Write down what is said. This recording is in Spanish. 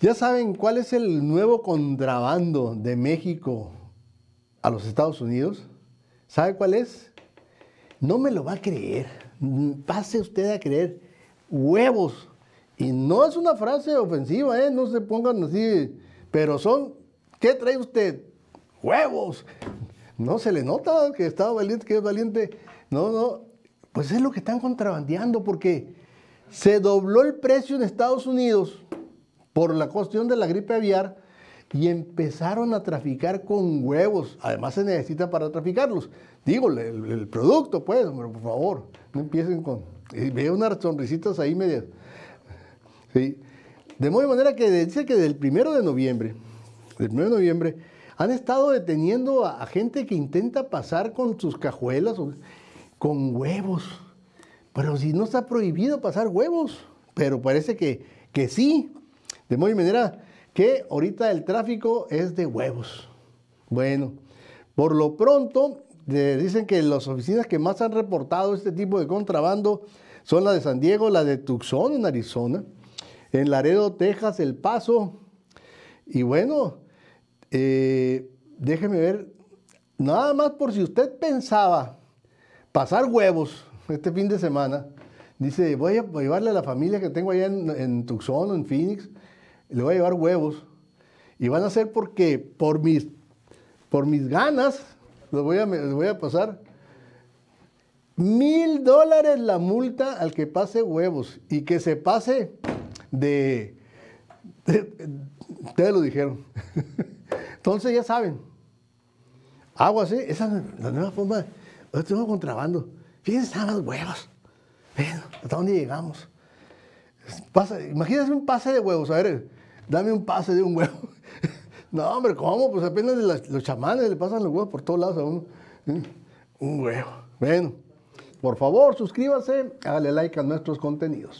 Ya saben cuál es el nuevo contrabando de México a los Estados Unidos. ¿Sabe cuál es? No me lo va a creer. Pase usted a creer. Huevos. Y no es una frase ofensiva, ¿eh? No se pongan así. Pero son, ¿qué trae usted? Huevos. No se le nota que está valiente, que es valiente. No, no. Pues es lo que están contrabandeando porque se dobló el precio en Estados Unidos por la cuestión de la gripe aviar y empezaron a traficar con huevos. Además se necesita para traficarlos. Digo, el, producto, pues, pero por favor, no empiecen con... veo unas sonrisitas ahí medias. ¿sí? De modo manera que dice que del primero de noviembre, del primero de noviembre, han estado deteniendo a, gente que intenta pasar con sus cajuelas, con huevos. Pero si no está prohibido pasar huevos, pero parece que, que sí. De modo manera que ahorita el tráfico es de huevos. Bueno, por lo pronto dicen que las oficinas que más han reportado este tipo de contrabando son la de San Diego, la de Tucson en Arizona, en Laredo, Texas, El Paso. Y bueno, eh, déjeme ver, nada más por si usted pensaba pasar huevos este fin de semana, dice, voy a llevarle a la familia que tengo allá en, en Tucson en Phoenix, le voy a llevar huevos. Y van a ser porque por mis, por mis ganas, les voy, a, voy a pasar mil dólares la multa al que pase huevos y que se pase de, ustedes lo dijeron. Entonces ya saben, agua así, esa es la nueva forma, este nuevo contrabando. Fíjense, están los huevos. ¿Hasta dónde llegamos? Pasa, imagínense un pase de huevos, a ver, dame un pase de un huevo. No, hombre, ¿cómo? Pues apenas los chamanes le pasan los huevos por todos lados a uno. Un huevo. Bueno, por favor, suscríbase, hágale like a nuestros contenidos.